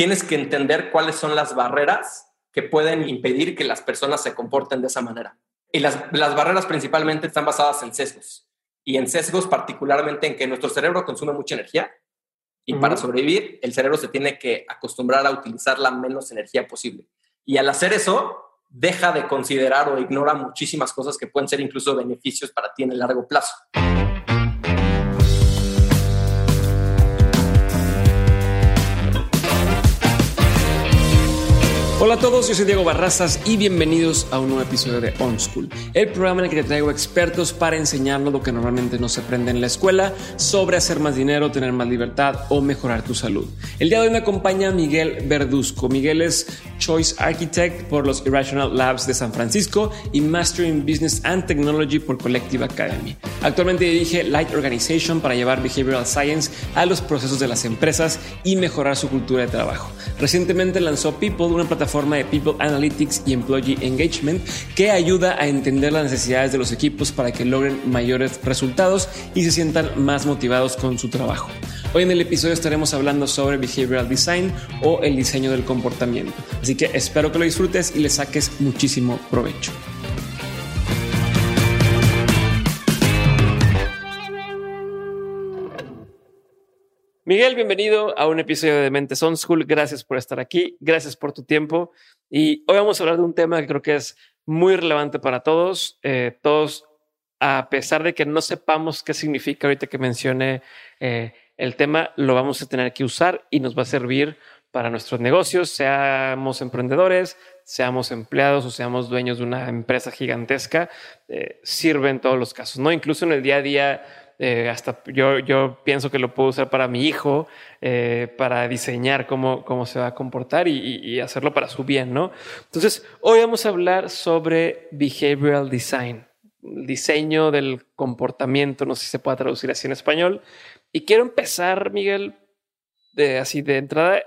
tienes que entender cuáles son las barreras que pueden impedir que las personas se comporten de esa manera. Y las, las barreras principalmente están basadas en sesgos. Y en sesgos particularmente en que nuestro cerebro consume mucha energía y para sobrevivir el cerebro se tiene que acostumbrar a utilizar la menos energía posible. Y al hacer eso, deja de considerar o ignora muchísimas cosas que pueden ser incluso beneficios para ti en el largo plazo. Hola a todos, yo soy Diego Barrazas y bienvenidos a un nuevo episodio de On School, el programa en el que te traigo expertos para enseñarnos lo que normalmente no se aprende en la escuela sobre hacer más dinero, tener más libertad o mejorar tu salud. El día de hoy me acompaña Miguel Verduzco. Miguel es Choice Architect por los Irrational Labs de San Francisco y Master in Business and Technology por Collective Academy. Actualmente dirige Light Organization para llevar Behavioral Science a los procesos de las empresas y mejorar su cultura de trabajo. Recientemente lanzó People, una plataforma forma de People Analytics y Employee Engagement que ayuda a entender las necesidades de los equipos para que logren mayores resultados y se sientan más motivados con su trabajo. Hoy en el episodio estaremos hablando sobre Behavioral Design o el diseño del comportamiento. Así que espero que lo disfrutes y le saques muchísimo provecho. Miguel, bienvenido a un episodio de Mentes On School. Gracias por estar aquí. Gracias por tu tiempo. Y hoy vamos a hablar de un tema que creo que es muy relevante para todos. Eh, todos, a pesar de que no sepamos qué significa ahorita que mencione eh, el tema, lo vamos a tener que usar y nos va a servir para nuestros negocios, seamos emprendedores, seamos empleados o seamos dueños de una empresa gigantesca, eh, sirve en todos los casos, ¿no? Incluso en el día a día eh, hasta yo, yo pienso que lo puedo usar para mi hijo, eh, para diseñar cómo, cómo se va a comportar y, hacerlo para su bien, ¿no? Entonces, hoy vamos a hablar sobre behavioral design, el diseño del comportamiento, no sé si se puede traducir así en español. Y quiero empezar, Miguel, así de entrada,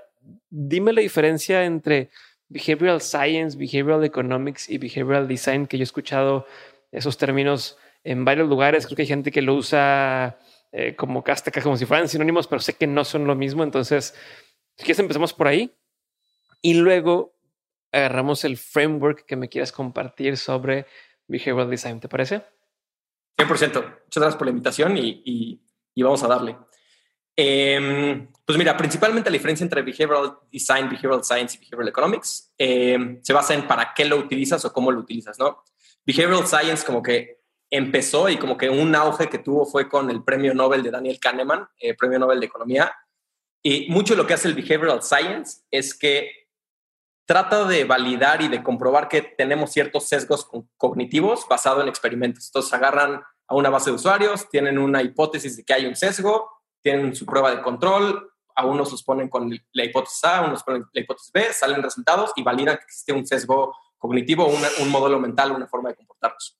dime la diferencia entre behavioral science, behavioral economics y behavioral design, que yo he escuchado esos términos en varios lugares. Creo que hay gente que lo usa eh, como casta, como si fueran sinónimos, pero sé que no son lo mismo. Entonces, si quieres, empezamos por ahí y luego agarramos el framework que me quieras compartir sobre behavioral design. ¿Te parece? 100%. Muchas gracias por la invitación y, vamos a darle. Em, pues mira, principalmente la diferencia entre behavioral design, behavioral science y behavioral economics em, se basa en para qué lo utilizas o cómo lo utilizas, ¿no? Behavioral science como que empezó y como que un auge que tuvo fue con el premio Nobel de Daniel Kahneman, eh, premio Nobel de Economía. Y mucho lo que hace el Behavioral Science es que trata de validar y de comprobar que tenemos ciertos sesgos cognitivos basados en experimentos. Entonces agarran a una base de usuarios, tienen una hipótesis de que hay un sesgo, tienen su prueba de control, a unos los ponen con la hipótesis A, a unos ponen la hipótesis B, salen resultados y validan que existe un sesgo cognitivo, un modelo mental, una forma de comportarnos.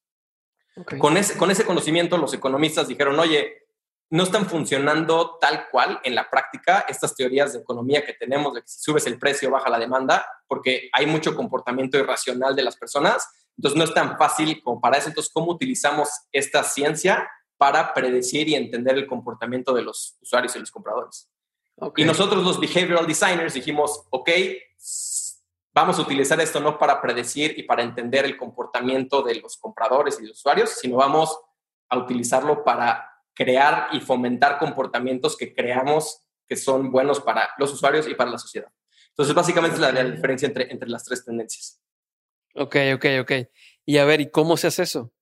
Con, ese, con ese conocimiento, los economistas dijeron, oye, no están funcionando tal cual en la práctica estas teorías de economía que tenemos, de que si subes el precio baja la demanda, porque hay mucho comportamiento irracional de las personas. Entonces no es tan fácil como para eso. Entonces, ¿cómo utilizamos esta ciencia para predecir y entender el comportamiento de los usuarios y los compradores? Y nosotros los behavioral designers dijimos, ok, vamos a utilizar esto no para predecir y para entender el comportamiento de los compradores y los usuarios, sino vamos a utilizarlo para crear y fomentar comportamientos que creamos que son buenos para los usuarios y para la sociedad. Entonces, básicamente es la, diferencia entre, entre las tres tendencias. Ok, ok, ok. Y a ver, ¿y cómo se hace eso?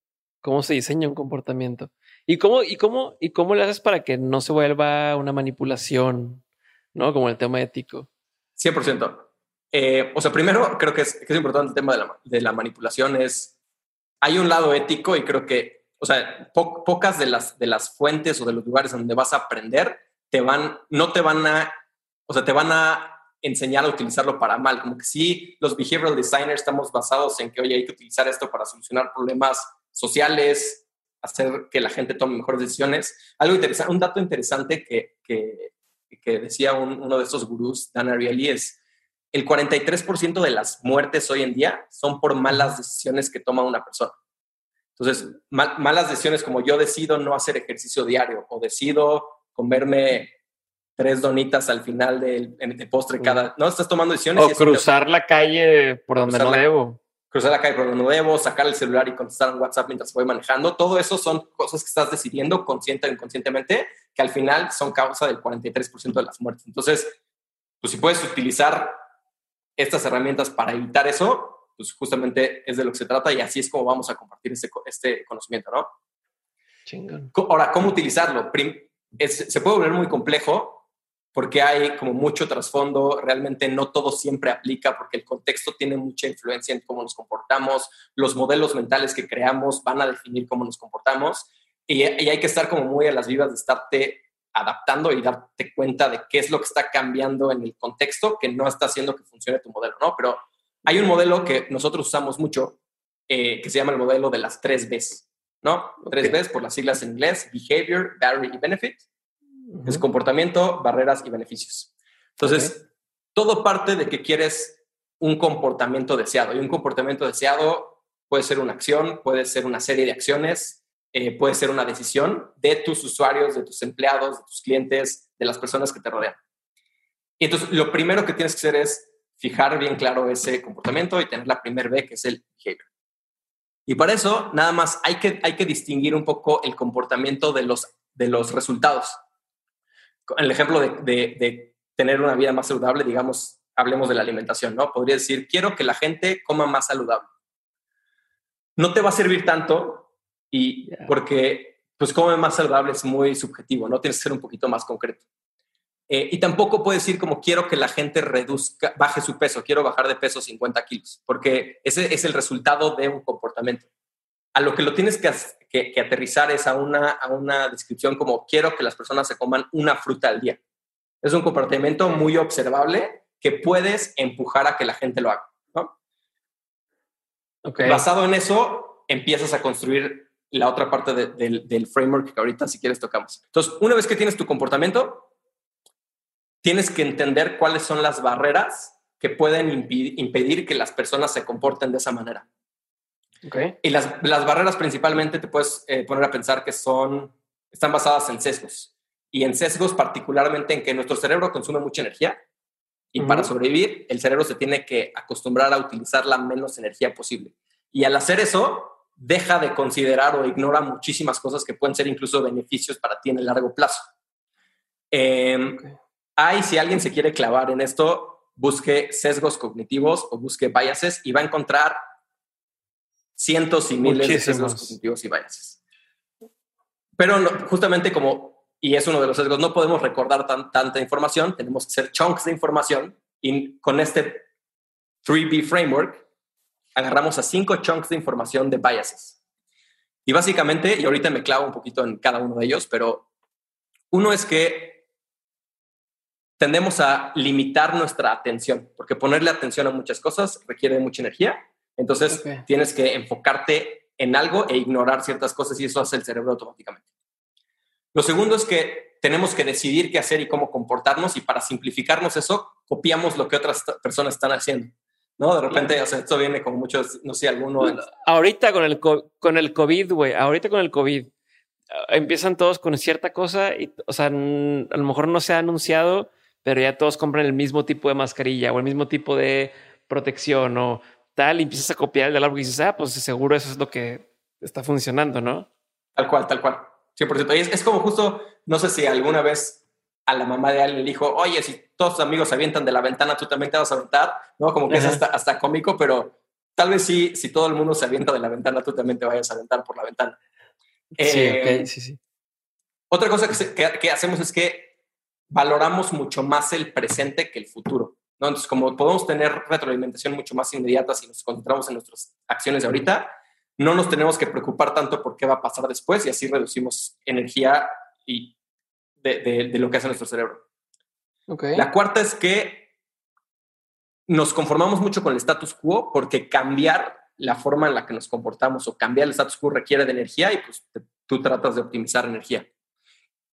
¿Cómo se diseña un comportamiento? ¿Y cómo, y cómo, y cómo le haces para que no se vuelva una manipulación, ¿no? Como el tema ético. 100%. Eh, o sea, primero creo que es, que es importante el tema de la, de la, manipulación, es, hay un lado ético y creo que, o sea, pocas de las, de las fuentes o de los lugares donde vas a aprender te van, no te van a, o sea, te van a enseñar a utilizarlo para mal, como que sí, los behavioral designers estamos basados en que, oye, hay que utilizar esto para solucionar problemas sociales, hacer que la gente tome mejores decisiones. Algo interesante, un dato interesante que, que, que decía uno de estos gurús, Dan Ariely, es el 43% de las muertes hoy en día son por malas decisiones que toma una persona. Entonces, malas decisiones como yo decido no hacer ejercicio diario o decido comerme tres donitas al final del de postre cada, no estás tomando decisiones. O cruzar la calle por donde no debo. Cruzar la calle por donde no debo, sacar el celular y contestar un WhatsApp mientras voy manejando. Todo eso son cosas que estás decidiendo consciente o inconscientemente, que al final son causa del 43% de las muertes. Entonces, pues si puedes utilizar estas herramientas para evitar eso, pues justamente es de lo que se trata y así es como vamos a compartir este, este conocimiento, ¿no? Ahora, ¿cómo utilizarlo? se puede volver muy complejo porque hay como mucho trasfondo, realmente no todo siempre aplica porque el contexto tiene mucha influencia en cómo nos comportamos, los modelos mentales que creamos van a definir cómo nos comportamos y, hay que estar como muy a las vivas de estarte adaptando y darte cuenta de qué es lo que está cambiando en el contexto que no está haciendo que funcione tu modelo, ¿no? Pero hay un modelo que nosotros usamos mucho eh, que se llama el modelo de las tres Bs, ¿no? Tres Bs por las siglas en inglés, Behavior, Barrier y Benefit. Es comportamiento, barreras y beneficios. Entonces, todo parte de que quieres un comportamiento deseado. Y un comportamiento deseado puede ser una acción, puede ser una serie de acciones, eh, puede ser una decisión de tus usuarios, de tus empleados, de tus clientes, de las personas que te rodean. Y entonces, lo primero que tienes que hacer es fijar bien claro ese comportamiento y tener la primer B, que es el behavior. Y para eso, nada más hay que, hay que distinguir un poco el comportamiento de los, de los resultados el ejemplo de, tener una vida más saludable, digamos, hablemos de la alimentación, ¿no? Podría decir, quiero que la gente coma más saludable. No te va a servir tanto y porque, pues, comer más saludable es muy subjetivo, ¿no? Tienes que ser un poquito más concreto. Eh, y tampoco puedes decir como quiero que la gente reduzca, baje su peso, quiero bajar de peso 50 kilos, porque ese es el resultado de un comportamiento. A lo que lo tienes que, que, aterrizar es a una, a una descripción como quiero que las personas se coman una fruta al día. Es un comportamiento muy observable que puedes empujar a que la gente lo haga. ¿no? Basado en eso, empiezas a construir la otra parte del framework que ahorita si quieres tocamos. Entonces, una vez que tienes tu comportamiento, tienes que entender cuáles son las barreras que pueden impedir que las personas se comporten de esa manera. Y las, las, barreras principalmente te puedes eh, poner a pensar que son, están basadas en sesgos. Y en sesgos particularmente en que nuestro cerebro consume mucha energía y para sobrevivir el cerebro se tiene que acostumbrar a utilizar la menos energía posible. Y al hacer eso, deja de considerar o ignora muchísimas cosas que pueden ser incluso beneficios para ti en el largo plazo. Eh, Hay, si alguien se quiere clavar en esto, busque sesgos cognitivos o busque biases y va a encontrar cientos y miles de sesgos cognitivos y biases. Pero justamente como, y es uno de los sesgos, no podemos recordar tanta información, tenemos que hacer chunks de información y con este 3B framework agarramos a cinco chunks de información de biases. Y básicamente, y ahorita me clavo un poquito en cada uno de ellos, pero uno es que tendemos a limitar nuestra atención, porque ponerle atención a muchas cosas requiere mucha energía entonces tienes que enfocarte en algo e ignorar ciertas cosas y eso hace el cerebro automáticamente. Lo segundo es que tenemos que decidir qué hacer y cómo comportarnos y para simplificarnos eso, copiamos lo que otras personas están haciendo. ¿No? De repente, o sea, esto viene con muchos, no sé, alguno... Ahorita con el, con el COVID, güey, ahorita con el COVID, ah, empiezan todos con cierta cosa y, o sea, a lo mejor no se ha anunciado, pero ya todos compran el mismo tipo de mascarilla o el mismo tipo de protección o tal, y empiezas a copiar el de árbol y dices, ah, pues seguro eso es lo que está funcionando, ¿no? Tal cual, tal cual. 100%. Y es, es como justo, no sé si alguna vez a la mamá de alguien le dijo, oye, si todos tus amigos se avientan de la ventana, tú también te vas a aventar, ¿no? Como que es hasta, hasta cómico, pero tal vez sí, si todo el mundo se avienta de la ventana, tú también te vayas a aventar por la ventana. Sí, eh, sí, sí. Otra cosa que, que, hacemos es que valoramos mucho más el presente que el futuro. Entonces, como podemos tener retroalimentación mucho más inmediata si nos concentramos en nuestras acciones de ahorita, no nos tenemos que preocupar tanto por qué va a pasar después y así reducimos energía y de, lo que hace nuestro cerebro. La cuarta es que nos conformamos mucho con el status quo porque cambiar la forma en la que nos comportamos o cambiar el status quo requiere de energía y pues tú tratas de optimizar energía.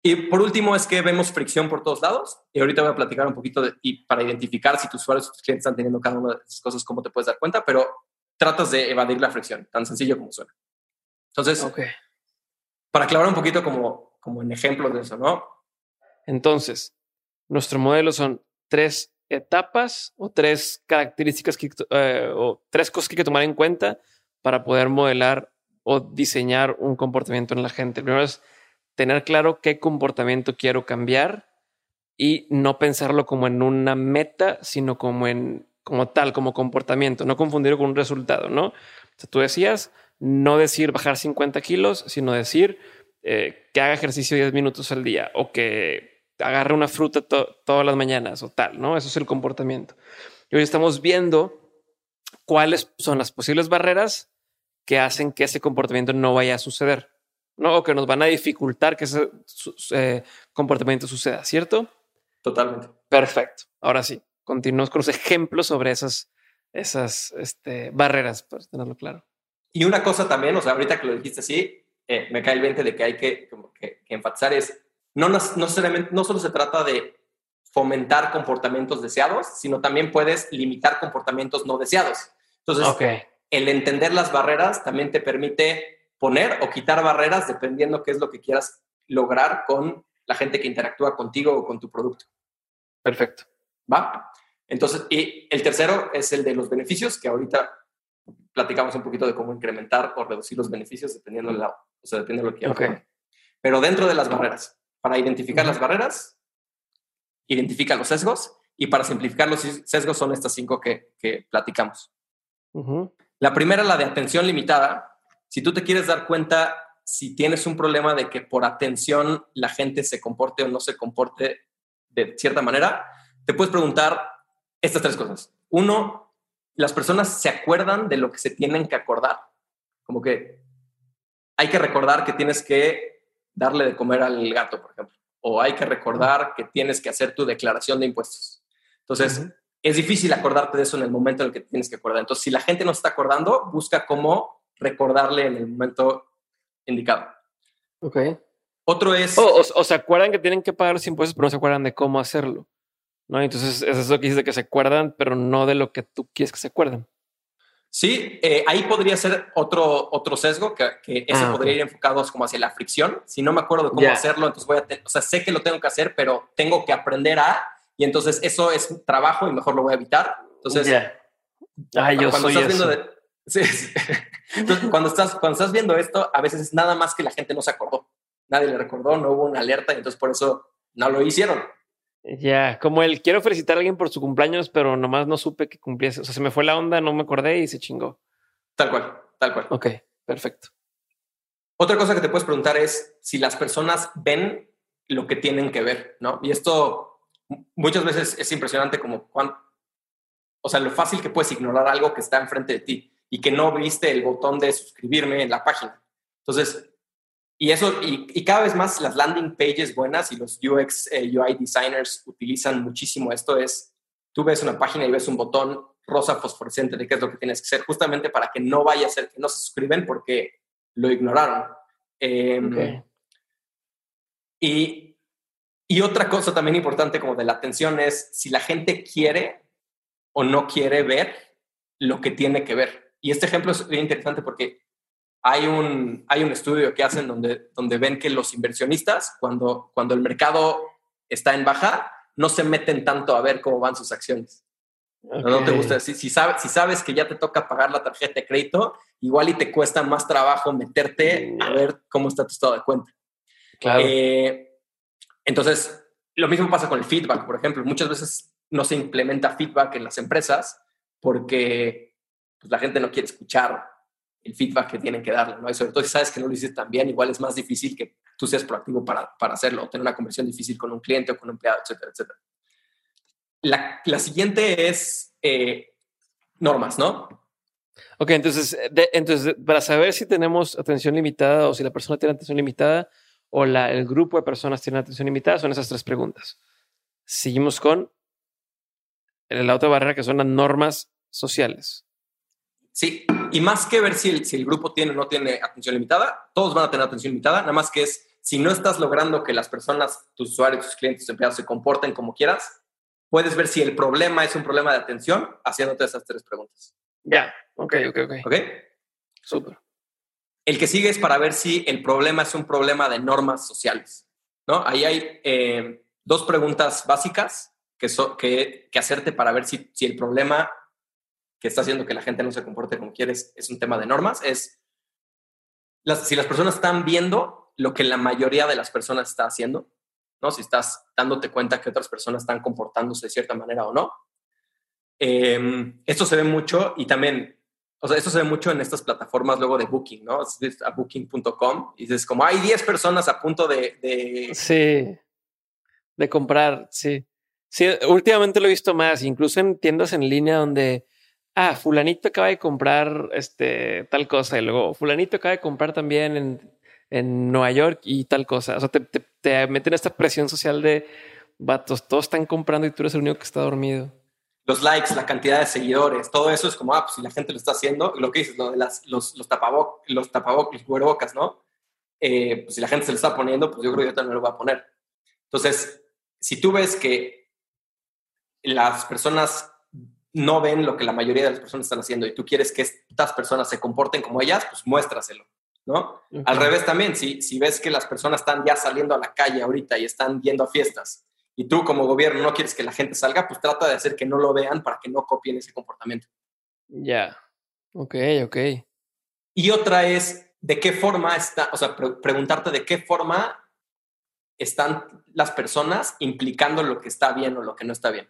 Y por último es que vemos fricción por todos lados. Y ahorita voy a platicar un poquito de, y para identificar si tus usuarios o tus clientes están teniendo cada una de esas cosas, cómo te puedes dar cuenta, pero tratas de evadir la fricción, tan sencillo como suena. Entonces, para aclarar un poquito como, como en ejemplos de eso, ¿no? Entonces, nuestro modelo son tres etapas o tres características que, eh, o tres cosas que hay que tomar en cuenta para poder modelar o diseñar un comportamiento en la gente. primero es tener claro qué comportamiento quiero cambiar y no pensarlo como en una meta, sino como en como tal, como comportamiento, no confundirlo con un resultado, ¿no? O sea, tú decías no decir bajar 50 kilos, sino decir eh, que haga ejercicio 10 minutos al día o que agarre una fruta todas las mañanas o tal, ¿no? Eso es el comportamiento. Y hoy estamos viendo cuáles son las posibles barreras que hacen que ese comportamiento no vaya a suceder, ¿no? O que nos van a dificultar que ese eh, comportamiento suceda, ¿cierto? Totalmente. Perfecto. Ahora sí, continuamos con los ejemplos sobre esas, esas este, barreras, para tenerlo claro. Y una cosa también, o sea, ahorita que lo dijiste así, eh, me cae el 20 de que hay que, que, enfatizar es, no, no, no solo se trata de fomentar comportamientos deseados, sino también puedes limitar comportamientos no deseados. Entonces, okay el entender las barreras también te permite poner o quitar barreras dependiendo qué es lo que quieras lograr con la gente que interactúa contigo o con tu producto. Perfecto. ¿Va? Entonces, y el tercero es el de los beneficios, que ahorita platicamos un poquito de cómo incrementar o reducir los beneficios dependiendo de, la, o sea, dependiendo de lo que quieras. Pero dentro de las barreras, para identificar las barreras, identifica los sesgos y para simplificar los sesgos son estas cinco que, que platicamos. La primera, la de atención limitada. Si tú te quieres dar cuenta si tienes un problema de que por atención la gente se comporte o no se comporte de cierta manera, te puedes preguntar estas tres cosas. Uno, las personas se acuerdan de lo que se tienen que acordar. Como que hay que recordar que tienes que darle de comer al gato, por ejemplo. O hay que recordar que tienes que hacer tu declaración de impuestos. Entonces, es difícil acordarte de eso en el momento en el que tienes que acordar. Entonces, si la gente no está acordando, busca cómo recordarle en el momento indicado. Ok. Otro es... O, se acuerdan que tienen que pagar los impuestos, pero no se acuerdan de cómo hacerlo. ¿no? Entonces, es eso que dice que se acuerdan, pero no de lo que tú quieres que se acuerden. Sí, eh, ahí podría ser otro, otro sesgo, que, que ese ah, podría ir enfocado como hacia la fricción. Si no me acuerdo de cómo hacerlo, entonces voy a... O sea, sé que lo tengo que hacer, pero tengo que aprender a y entonces eso es trabajo y mejor lo voy a evitar. Entonces, yo cuando estás viendo cuando estás cuando estás viendo esto, a veces es nada más que la gente no se acordó. Nadie le recordó, no hubo una alerta y entonces por eso no lo hicieron. Ya, como el quiero felicitar a alguien por su cumpleaños, pero nomás no supe que cumpliese. O sea, se me fue la onda, no me acordé y se chingó. Tal cual, tal cual. Ok, perfecto. Otra cosa que te puedes preguntar es si las personas ven lo que tienen que ver, ¿no? Y esto muchas veces es impresionante como cuán, o sea, lo fácil que puedes ignorar algo que está enfrente de ti y que no viste el botón de suscribirme en la página. Entonces, y eso, y, cada vez más las landing pages buenas y los UX, eh, UI designers utilizan muchísimo esto, es, tú ves una página y ves un botón rosa fosforescente de qué es lo que tienes que hacer, justamente para que no vaya a ser que no se suscriben porque lo ignoraron. Em, y y otra cosa también importante como de la atención es si la gente quiere o no quiere ver lo que tiene que ver. Y este ejemplo es bien interesante porque hay un, hay un estudio que hacen donde, donde ven que los inversionistas, cuando, cuando el mercado está en baja, no se meten tanto a ver cómo van sus acciones. No te gusta. Si, si, sabes, si sabes que ya te toca pagar la tarjeta de crédito, igual y te cuesta más trabajo meterte a ver cómo está tu estado de cuenta. Claro. Eh, entonces, lo mismo pasa con el feedback, por ejemplo. Muchas veces no se implementa feedback en las empresas porque pues, la gente no quiere escuchar el feedback que tienen que darle, ¿no? Y sobre todo si sabes que no lo hiciste tan bien, igual es más difícil que tú seas proactivo para, para hacerlo, o tener una conversión difícil con un cliente o con un empleado, etcétera, etcétera. La, la siguiente es eh, normas, ¿no? Ok, entonces, entonces, para saber si tenemos atención limitada o si la persona tiene atención limitada, o la, el grupo de personas tiene atención limitada? Son esas tres preguntas. Seguimos con la otra barrera que son las normas sociales. Sí, y más que ver si el, si el grupo tiene o no tiene atención limitada, todos van a tener atención limitada, nada más que es si no estás logrando que las personas, tus usuarios, tus clientes, tus empleados se comporten como quieras, puedes ver si el problema es un problema de atención haciéndote esas tres preguntas. Ya, ok, ok, ok. Ok. Súper. El que sigue es para ver si el problema es un problema de normas sociales. ¿no? Ahí hay eh, dos preguntas básicas que, que, que, hacerte para ver si, si el problema que está haciendo que la gente no se comporte como quieres es un tema de normas, es las, si las personas están viendo lo que la mayoría de las personas está haciendo, ¿no? Si estás dándote cuenta que otras personas están comportándose de cierta manera o no. Em, esto se ve mucho y también, o sea, esto se ve mucho en estas plataformas luego de Booking, ¿no? A booking.com y dices como hay 10 personas a punto de, de... Sí, de comprar, sí. Sí, últimamente lo he visto más, incluso en tiendas en línea donde ah, fulanito acaba de comprar este, tal cosa y luego fulanito acaba de comprar también en, en Nueva York y tal cosa. O sea, te, te, meten esta presión social de vatos, todos están comprando y tú eres el único que está dormido. Los likes, la cantidad de seguidores, todo eso es como, ah, pues si la gente lo está haciendo, lo que dices, lo de los, los tapabocas, los tapabocas, los ¿no? Eh, pues si la gente se lo está poniendo, pues yo creo que yo también lo voy a poner. Entonces, si tú ves que las personas no ven lo que la mayoría de las personas están haciendo y tú quieres que estas personas se comporten como ellas, pues muéstraselo, ¿no? Al revés también, si, si ves que las personas están ya saliendo a la calle ahorita y están yendo a fiestas y tú como gobierno no quieres que la gente salga, pues trata de hacer que no lo vean para que no copien ese comportamiento. Ya, ok, ok. Y otra es, ¿de qué forma está, o sea, preguntarte de qué forma están las personas implicando lo que está bien o lo que no está bien.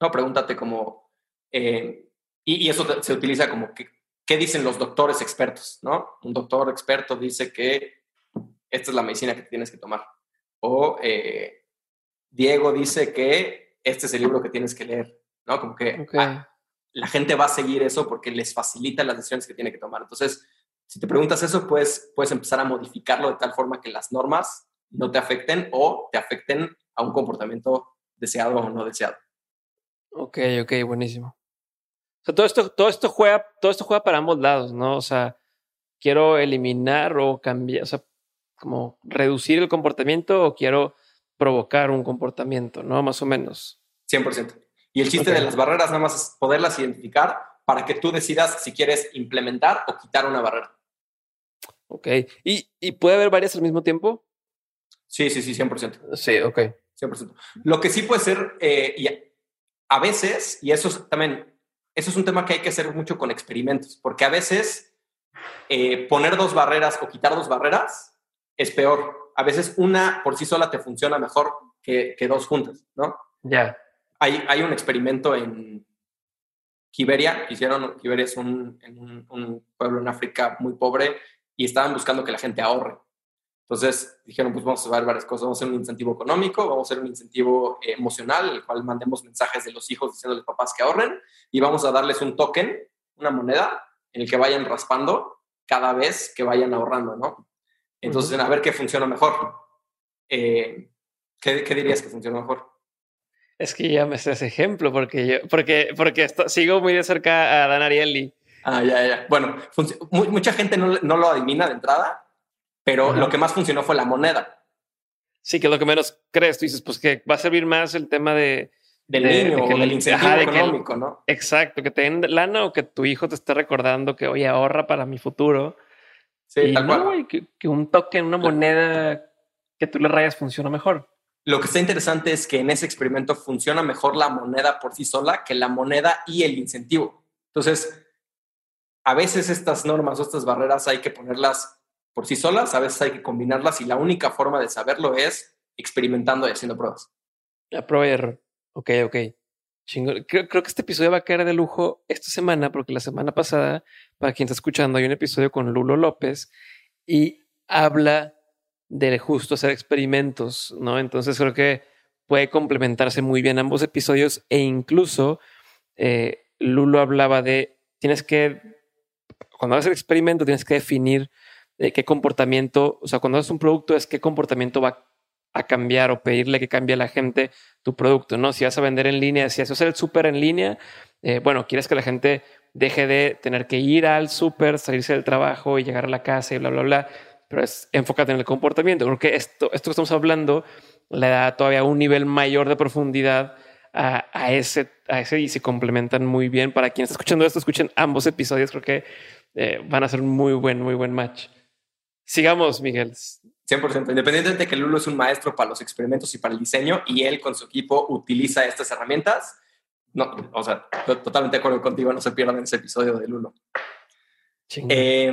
No, pregúntate como, eh, y, eso se utiliza como, que, ¿qué dicen los doctores expertos? ¿no? Un doctor experto dice que esta es la medicina que tienes que tomar. O eh, Diego dice que este es el libro que tienes que leer, ¿no? Como que ah, la gente va a seguir eso porque les facilita las decisiones que tiene que tomar. Entonces, si te preguntas eso, pues puedes empezar a modificarlo de tal forma que las normas no te afecten o te afecten a un comportamiento deseado o no deseado. Ok, ok, buenísimo. O sea, todo esto, todo esto juega, todo esto juega para ambos lados, ¿no? O sea, quiero eliminar o cambiar, o sea, como reducir el comportamiento o quiero provocar un comportamiento, ¿no? Más o menos. 100%. Y el chiste de las barreras nada más es poderlas identificar para que tú decidas si quieres implementar o quitar una barrera. Ok. ¿Y, y puede haber varias al mismo tiempo? Sí, sí, sí, 100%. Sí, ok. 100%. Lo que sí puede ser, eh, a veces, y eso es también, eso es un tema que hay que hacer mucho con experimentos, porque a veces eh, poner dos barreras o quitar dos barreras es peor. A veces una por sí sola te funciona mejor que, dos juntas, ¿no? Ya. Hay, hay un experimento en Kiberia, hicieron, Kiberia es un, un pueblo en África muy pobre y estaban buscando que la gente ahorre. Entonces dijeron, pues vamos a hacer varias cosas, vamos a hacer un incentivo económico, vamos a hacer un incentivo eh, emocional, el cual mandemos mensajes de los hijos diciéndoles papás que ahorren y vamos a darles un token, una moneda, en el que vayan raspando cada vez que vayan ahorrando, ¿no? Entonces, a ver qué funciona mejor. Eh, ¿qué, dirías que funciona mejor? Es que ya me sé ese ejemplo, porque yo, porque, porque sigo muy de cerca a Dan Ariely. Ah, ya, ya. Bueno, mucha gente no, no lo adivina de entrada, pero lo que más funcionó fue la moneda. Sí, que es lo que menos crees. Tú dices, pues que va a servir más el tema de... Del niño o del incentivo económico, ¿no? Exacto, que te den lana o que tu hijo te esté recordando que, oye, ahorra para mi futuro. Sí, tal cual. que, un token, una moneda que tú le rayas funciona mejor. Lo que está interesante es que en ese experimento funciona mejor la moneda por sí sola que la moneda y el incentivo. Entonces, a veces estas normas o estas barreras hay que ponerlas por sí solas, a veces hay que combinarlas y la única forma de saberlo es experimentando y haciendo pruebas. A prueba y error. Ok, ok. Creo, que este episodio va a caer de lujo esta semana, porque la semana pasada, para quien está escuchando, hay un episodio con Lulo López y habla de justo hacer experimentos, ¿no? Entonces creo que puede complementarse muy bien ambos episodios e incluso eh, Lulo hablaba de, tienes que, cuando haces el experimento, tienes que definir qué comportamiento, o sea, cuando haces un producto es qué comportamiento va a cambiar o pedirle que cambie a la gente tu producto, ¿no? Si vas a vender en línea, si haces el súper en línea, eh, bueno, quieres que la gente deje de tener que ir al súper, salirse del trabajo y llegar a la casa y bla, bla, bla, pero es enfócate en el comportamiento. Creo que esto, esto que estamos hablando le da todavía un nivel mayor de profundidad a, a, ese, a ese y se complementan muy bien. Para quien está escuchando esto, escuchen ambos episodios, creo que eh, van a ser muy buen, muy buen match. Sigamos, Miguel. 100%. Independientemente de que Lulo es un maestro para los experimentos y para el diseño y él con su equipo utiliza estas herramientas, no, o sea, totalmente de acuerdo contigo, no se pierdan ese episodio de Lulo. Eh,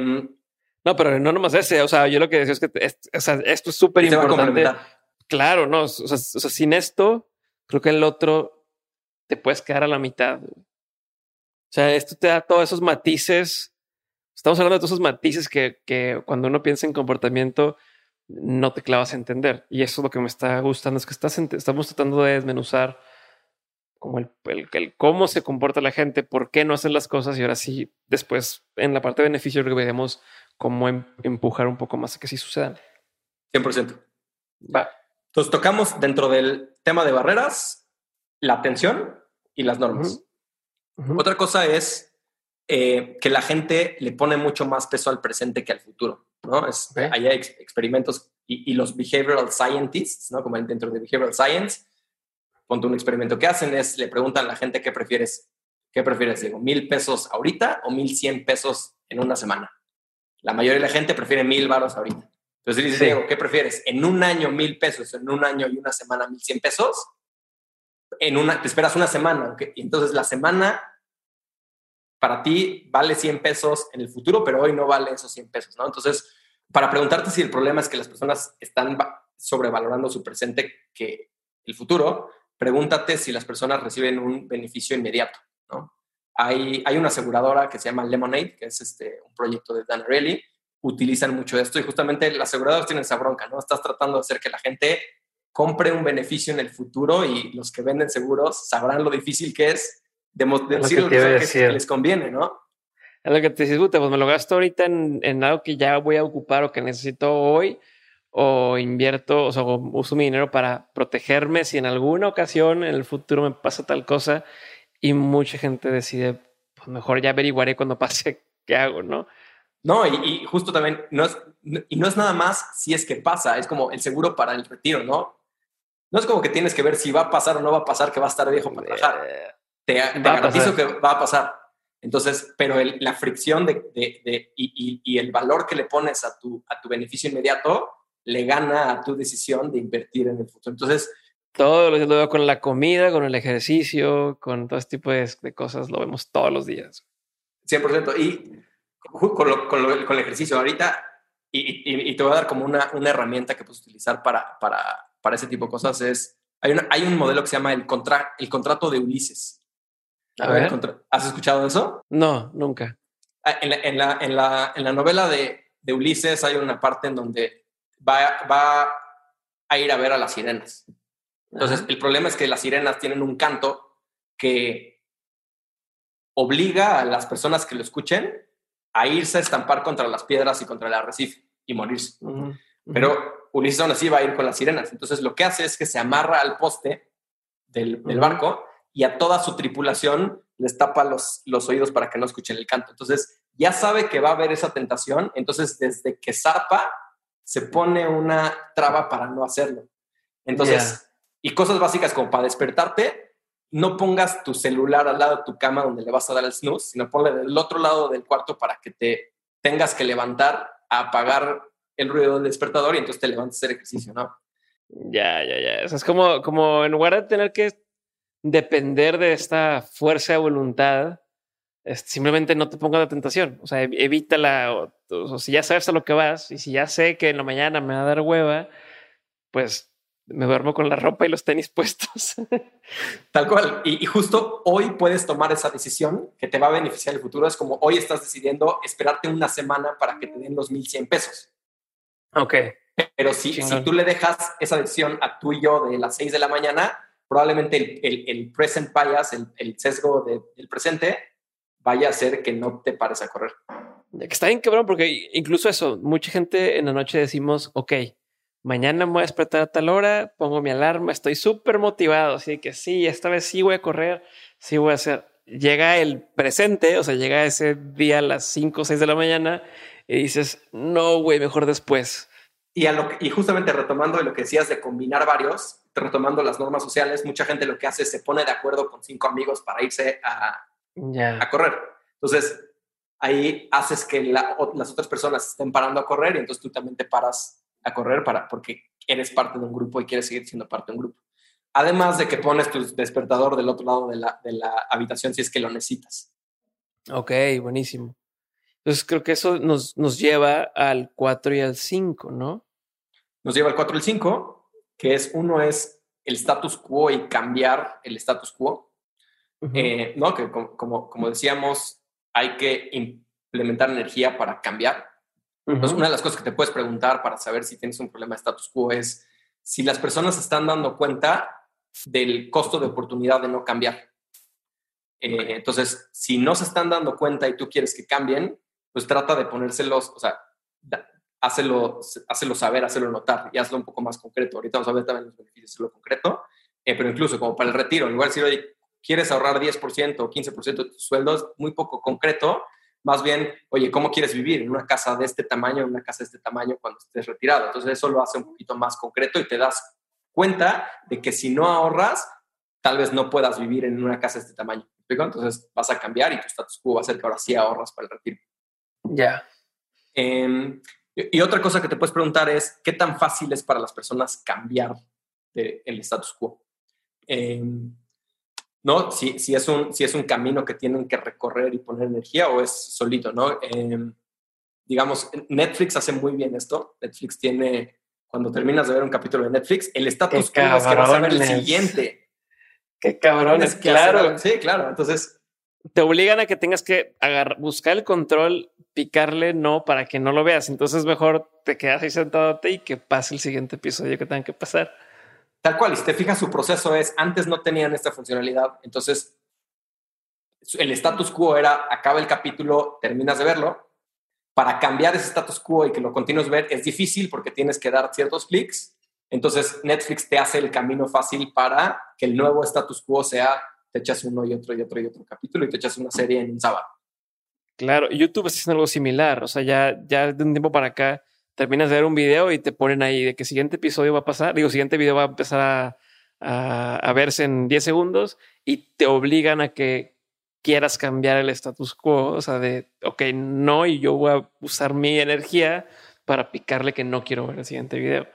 no, pero no nomás ese, o sea, yo lo que decía es que esto es súper importante. Claro, no, o sea, sin esto, creo que el otro te puedes quedar a la mitad. O sea, esto te da todos esos matices. Estamos hablando de todos esos matices que, que cuando uno piensa en comportamiento, no te clavas a entender. Y eso es lo que me está gustando, es que estás estamos tratando de desmenuzar como el, el, cómo se comporta la gente, por qué no hacen las cosas y ahora sí, después en la parte de beneficio que veremos cómo em, empujar un poco más a que sí sucedan. 100%. Va. Entonces tocamos dentro del tema de barreras, la atención y las normas. Otra cosa es eh, que la gente le pone mucho más peso al presente que al futuro. ¿no? Es, Hay experimentos y, los behavioral scientists, ¿no? como dentro de behavioral science, ponte un experimento que hacen es, le preguntan a la gente qué prefieres, qué prefieres, digo, mil pesos ahorita o mil cien pesos en una semana. La mayoría de la gente prefiere mil baros ahorita. Entonces dices, Diego, ¿qué prefieres? ¿En un año mil pesos, en un año y una semana mil cien pesos? En una, te esperas una semana, y entonces la semana para ti vale 100 pesos en el futuro, pero hoy no vale esos 100 pesos, ¿no? Entonces, para preguntarte si el problema es que las personas están sobrevalorando su presente que el futuro, pregúntate si las personas reciben un beneficio inmediato, ¿no? Hay, hay una aseguradora que se llama Lemonade, que es este, un proyecto de Dan Ariely, utilizan mucho esto y justamente las aseguradoras tienen esa bronca, ¿no? Estás tratando de hacer que la gente compre un beneficio en el futuro y los que venden seguros sabrán lo difícil que es de, decir lo que, les conviene, ¿no? Es lo que te dices, pues me lo gasto ahorita en, en, algo que ya voy a ocupar o que necesito hoy, o invierto, o sea, uso mi dinero para protegerme si en alguna ocasión en el futuro me pasa tal cosa y mucha gente decide, pues mejor ya averiguaré cuando pase qué hago, ¿no? No, y, justo también, no es, y no es nada más si es que pasa, es como el seguro para el retiro, ¿no? No es como que tienes que ver si va a pasar o no va a pasar, que va a estar viejo para trabajar. Eh, te, garantizo que va a pasar. Entonces, pero la fricción de, de, y, y, el valor que le pones a tu, a tu beneficio inmediato le gana a tu decisión de invertir en el futuro. Entonces, todo lo que veo con la comida, con el ejercicio, con todo este tipo de, cosas, lo vemos todos los días. 100%. Y con, con, el ejercicio, ahorita, y, y, te voy a dar como una, una herramienta que puedes utilizar para, para, para, ese tipo de cosas, es, hay, una, hay un modelo que se llama el, contra, el contrato de Ulises. A ver. ¿Has escuchado eso? No, nunca. Ah, en la, en la, en la, en la novela de, de, Ulises hay una parte en donde va, va a ir a ver a las sirenas. Entonces, el problema es que las sirenas tienen un canto que obliga a las personas que lo escuchen a irse a estampar contra las piedras y contra el arrecife y morirse. Pero Ulises aún así va a ir con las sirenas. Entonces, lo que hace es que se amarra al poste del, del barco y a toda su tripulación les tapa los, los oídos para que no escuchen el canto. Entonces, ya sabe que va a haber esa tentación, entonces desde que zarpa, se pone una traba para no hacerlo. Entonces, y cosas básicas como para despertarte, no pongas tu celular al lado de tu cama donde le vas a dar el snooze, sino ponle del otro lado del cuarto para que te tengas que levantar a apagar el ruido del despertador y entonces te levantes a hacer ejercicio, ¿no? Ya, ya, ya. es como, como en lugar de tener que depender de esta fuerza de voluntad, simplemente no te pongas la tentación. O sea, evítala. O, o, si ya sabes a lo que vas y si ya sé que en la mañana me va a dar hueva, pues me duermo con la ropa y los tenis puestos. Tal cual. Y, y, justo hoy puedes tomar esa decisión que te va a beneficiar en el futuro. Es como hoy estás decidiendo esperarte una semana para que te den los 1100 pesos. Ok. Pero si, si tú le dejas esa decisión a tú y yo de las 6 de la mañana, probablemente el, el, present bias, el, el sesgo del presente, vaya a hacer que no te pares a correr. Está bien cabrón, porque incluso eso, mucha gente en la noche decimos, ok, mañana me voy a despertar a tal hora, pongo mi alarma, estoy súper motivado, así que sí, esta vez sí voy a correr, sí voy a hacer. Llega el presente, o sea, llega ese día a las 5 o 6 de la mañana y dices, no, güey, mejor después. Y, a lo y justamente retomando lo que decías de combinar varios, retomando las normas sociales, mucha gente lo que hace es se pone de acuerdo con cinco amigos para irse a, a correr. Entonces, ahí haces que las otras personas estén parando a correr y entonces tú también te paras a correr para, porque eres parte de un grupo y quieres seguir siendo parte de un grupo. Además de que pones tu despertador del otro lado de la, de la habitación si es que lo necesitas. Ok, buenísimo. Entonces creo que eso nos, nos lleva al 4 y al 5, ¿no? Nos lleva al 4 y al 5, que es uno es el status quo y cambiar el status quo. Eh, ¿no? Que como, como, decíamos, hay que implementar energía para cambiar. Entonces, una de las cosas que te puedes preguntar para saber si tienes un problema de status quo es si las personas están dando cuenta del costo de oportunidad de no cambiar. Eh, entonces, si no se están dando cuenta y tú quieres que cambien, pues trata de ponérselos, o sea, hazlo, saber, hazlo notar y hazlo un poco más concreto. Ahorita vamos a ver también los beneficios de lo concreto, eh, pero incluso como para el retiro, en lugar de decir, oye, quieres ahorrar 10% o 15% de tu sueldo, es muy poco concreto. Más bien, oye, ¿cómo quieres vivir en una casa de este tamaño, en una casa de este tamaño cuando estés retirado? Entonces eso lo hace un poquito más concreto y te das cuenta de que si no ahorras, tal vez no puedas vivir en una casa de este tamaño. Entonces vas a cambiar y tu status quo va a ser que ahora sí ahorras para el retiro. Ya. Em, y otra cosa que te puedes preguntar es, ¿qué tan fácil es para las personas cambiar el status quo? Em, ¿no? Si, si, es un, si es un camino que tienen que recorrer y poner energía o es solito, ¿no? Em, digamos, Netflix hace muy bien esto. Netflix tiene, cuando terminas de ver un capítulo de Netflix, el status quo es que vas a ver el siguiente. Qué cabrones, claro. sí, claro. Entonces... Te obligan a que tengas que buscar el control, picarle no para que no lo veas. Entonces mejor te quedas ahí sentado y que pase el siguiente episodio que tenga que pasar. Tal cual, y si te fijas, su proceso es, antes no tenían esta funcionalidad, entonces el status quo era, acaba el capítulo, terminas de verlo, para cambiar ese status quo y que lo continúes ver es difícil porque tienes que dar ciertos clics, entonces Netflix te hace el camino fácil para que el nuevo status quo sea, te echas uno y otro y otro y otro capítulo y te echas una serie en un sábado. Claro, YouTube está haciendo algo similar, o sea, ya, ya de un tiempo para acá terminas de ver un video y te ponen ahí de que el siguiente episodio va a pasar, digo, siguiente video va a empezar a, a, verse en 10 segundos y te obligan a que quieras cambiar el status quo, o sea, de, ok, no, y yo voy a usar mi energía para picarle que no quiero ver el siguiente video.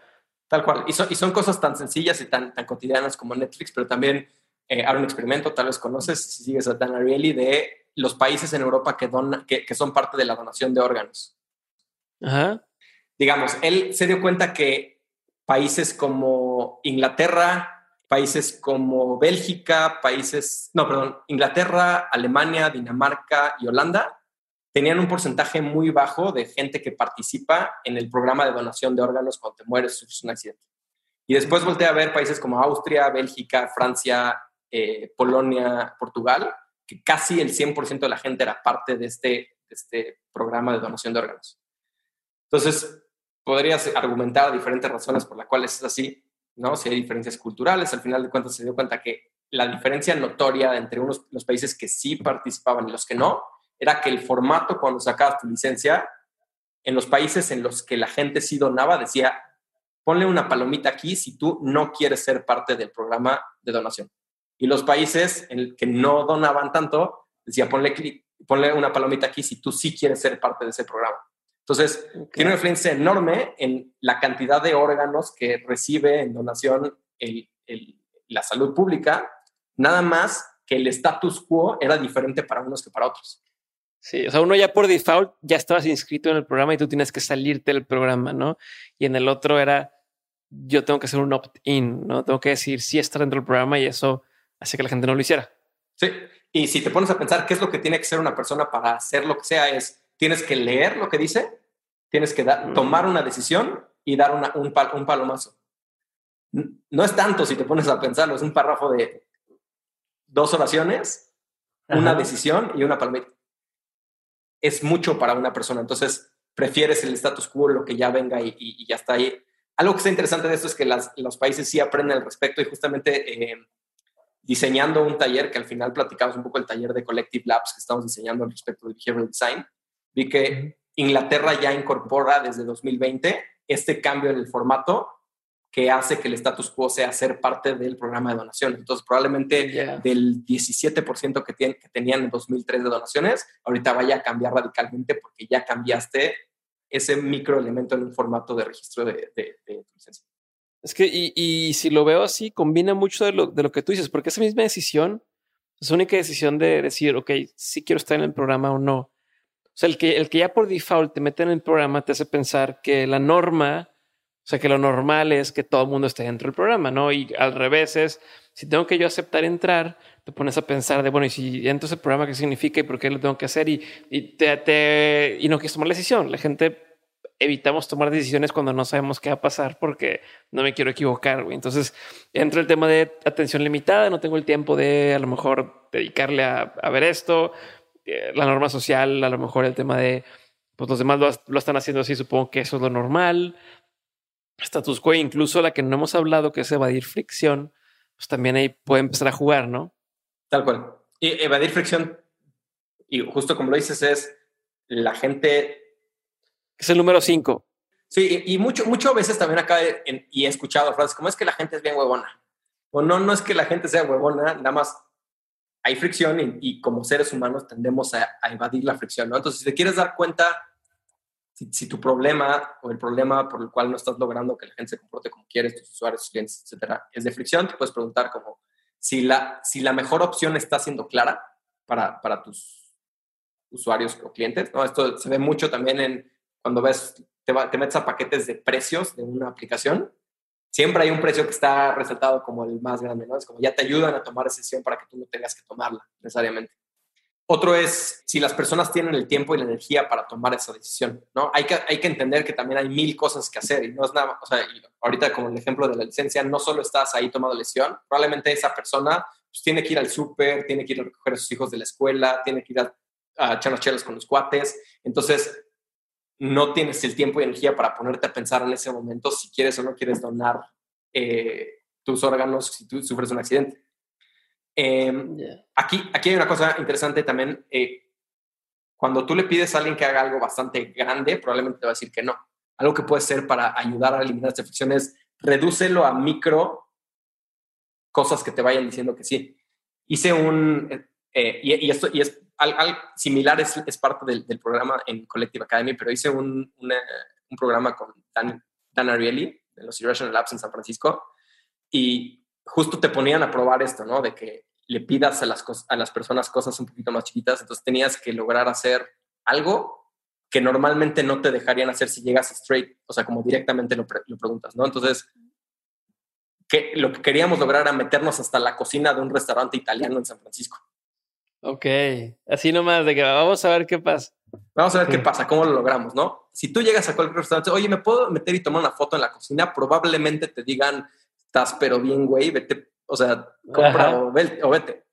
Tal cual. Y son, y son cosas tan sencillas y tan, tan cotidianas como Netflix, pero también eh, un experimento, tal vez conoces, si sigues a Dan Ariely, de los países en Europa que, dona, que, que son parte de la donación de órganos. Ajá digamos, él se dio cuenta que países como Inglaterra, países como Bélgica, países, no, perdón, Inglaterra, Alemania, Dinamarca y Holanda tenían un porcentaje muy bajo de gente que participa en el programa de donación de órganos cuando te mueres sufres un accidente. Y después volteé a ver países como Austria, Bélgica, Francia, eh, Polonia, Portugal, que casi el 100% de la gente era parte de este, este programa de donación de órganos. Entonces, podrías argumentar diferentes razones por las cuales es así, ¿no? Si hay diferencias culturales, al final de cuentas se dio cuenta que la diferencia notoria entre unos, los países que sí participaban y los que no, era que el formato cuando sacabas tu licencia, en los países en los que la gente sí donaba, decía, ponle una palomita aquí si tú no quieres ser parte del programa de donación. Y los países en que no donaban tanto, decía, ponle, ponle una palomita aquí si tú sí quieres ser parte de ese programa. Entonces, tiene una influencia enorme en la cantidad de órganos que recibe en donación la salud pública, nada más que el status quo era diferente para unos que para otros. Sí, o sea, uno ya por default ya estabas inscrito en el programa y tú tienes que salirte del programa, ¿no? Y en el otro era, yo tengo que hacer un opt-in, ¿no? Tengo que decir sí estar dentro del programa y eso hace que la gente no lo hiciera. Sí, y si te pones a pensar qué es lo que tiene que ser una persona para hacer lo que sea, es, tienes que leer lo que dice, Tienes que tomar una decisión y dar un, un palomazo. No es tanto si te pones a pensarlo, es un párrafo de dos oraciones, una decisión y una palomita. Es mucho para una persona, entonces prefieres el status quo, lo que ya venga y, ya está ahí. Algo que está interesante de esto es que los países sí aprenden al respecto y justamente eh, diseñando un taller, que al final platicamos un poco el taller de Collective Labs que estamos diseñando al respecto de Behavioral Design, vi que Inglaterra ya incorpora desde 2020 este cambio en el formato que hace que el status quo sea ser parte del programa de donación. Entonces, probablemente del 17% que, que tenían en 2003 de donaciones, ahorita vaya a cambiar radicalmente porque ya cambiaste ese microelemento en un formato de registro de, tu licencia. Es que, y, y, si lo veo así, combina mucho de lo, de lo que tú dices, porque esa misma decisión es única decisión de decir, ok, si quiero estar en el programa o no. O sea, el que, el que ya por default te mete en el programa te hace pensar que la norma, o sea, que lo normal es que todo el mundo esté dentro del programa, ¿no? Y al revés es, si tengo que yo aceptar entrar, te pones a pensar de, bueno, y si entro ese programa, ¿qué significa y por qué lo tengo que hacer? Y, y, te, te, y no quieres tomar la decisión. La gente evitamos tomar decisiones cuando no sabemos qué va a pasar porque no me quiero equivocar. Entonces entra el tema de atención limitada, no tengo el tiempo de a lo mejor dedicarle a, ver esto, eh, la norma social, a lo mejor el tema de pues los demás lo, están haciendo así, supongo que eso es lo normal. Status quo, incluso la que no hemos hablado, que es evadir fricción, pues también ahí puede empezar a jugar, ¿no? Tal cual. Y evadir fricción, y justo como lo dices, es la gente es el número 5. Sí, y mucho, mucho veces también acá y he escuchado frases como es que la gente es bien huevona. O no, no es que la gente sea huevona, nada más hay fricción y, como seres humanos tendemos a, evadir la fricción, ¿no? Entonces, si te quieres dar cuenta, si, tu problema o el problema por el cual no estás logrando que la gente se comporte como quieres, tus usuarios, tus clientes, etcétera, es de fricción, te puedes preguntar como si la, si la mejor opción está siendo clara para, para tus usuarios o clientes, ¿no? Esto se ve mucho también en cuando ves, te, te metes a paquetes de precios de una aplicación, siempre hay un precio que está resaltado como el más grande, ¿no? Es como ya te ayudan a tomar decisión para que tú no tengas que tomarla necesariamente. Otro es si las personas tienen el tiempo y la energía para tomar esa decisión, ¿no? Hay que, hay que entender que también hay mil cosas que hacer y no es nada, o sea, ahorita como el ejemplo de la licencia, no solo estás ahí tomando lesión, probablemente esa persona pues, tiene que ir al súper, tiene que ir a recoger a sus hijos de la escuela, tiene que ir a, a echar las chelas con los cuates, entonces no tienes el tiempo y energía para ponerte a pensar en ese momento si quieres o no quieres donar eh, tus órganos si tú sufres un accidente. Em, aquí, aquí hay una cosa interesante también. Eh, cuando tú le pides a alguien que haga algo bastante grande, probablemente te va a decir que no. Algo que puede ser para ayudar a eliminar esta fricción es redúcelo a micro cosas que te vayan diciendo que sí. Hice un, eh, y, esto, y es algo similar, es, parte del, programa en Collective Academy, pero hice un, programa con Dan, Dan Ariely de los Irrational Labs en San Francisco y justo te ponían a probar esto, ¿no? De que le pidas a las, personas cosas un poquito más chiquitas, entonces tenías que lograr hacer algo que normalmente no te dejarían hacer si llegas straight, o sea, como directamente lo, lo preguntas, ¿no? Entonces, que lo que queríamos lograr era meternos hasta la cocina de un restaurante italiano en San Francisco. Ok, así nomás de que vamos a ver qué pasa. Vamos a ver qué pasa, cómo lo logramos, ¿no? Si tú llegas a cualquier restaurante, oye, ¿me puedo meter y tomar una foto en la cocina? Probablemente te digan, estás pero bien, güey, vete, o sea, compra o, vete.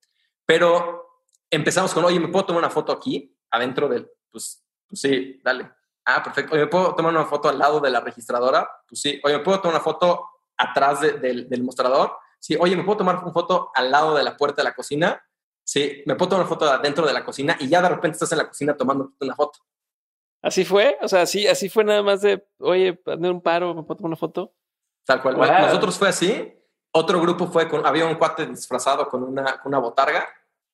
Pero empezamos con, oye, ¿me puedo tomar una foto aquí, adentro del, pues, pues sí, dale. Ah, perfecto. Oye, ¿me puedo tomar una foto al lado de la registradora? Pues sí. Oye, ¿me puedo tomar una foto atrás del, del mostrador? Sí. Oye, ¿me puedo tomar una foto al lado de la puerta de la cocina? Sí, me puedo tomar una foto dentro de la cocina y ya de repente estás en la cocina tomando una foto. ¿Así fue? O sea, así, así fue nada más de, oye, hazme un paro, me puedo tomar una foto. Tal cual. nosotros fue así. Otro grupo fue con, había un cuate disfrazado con una, una botarga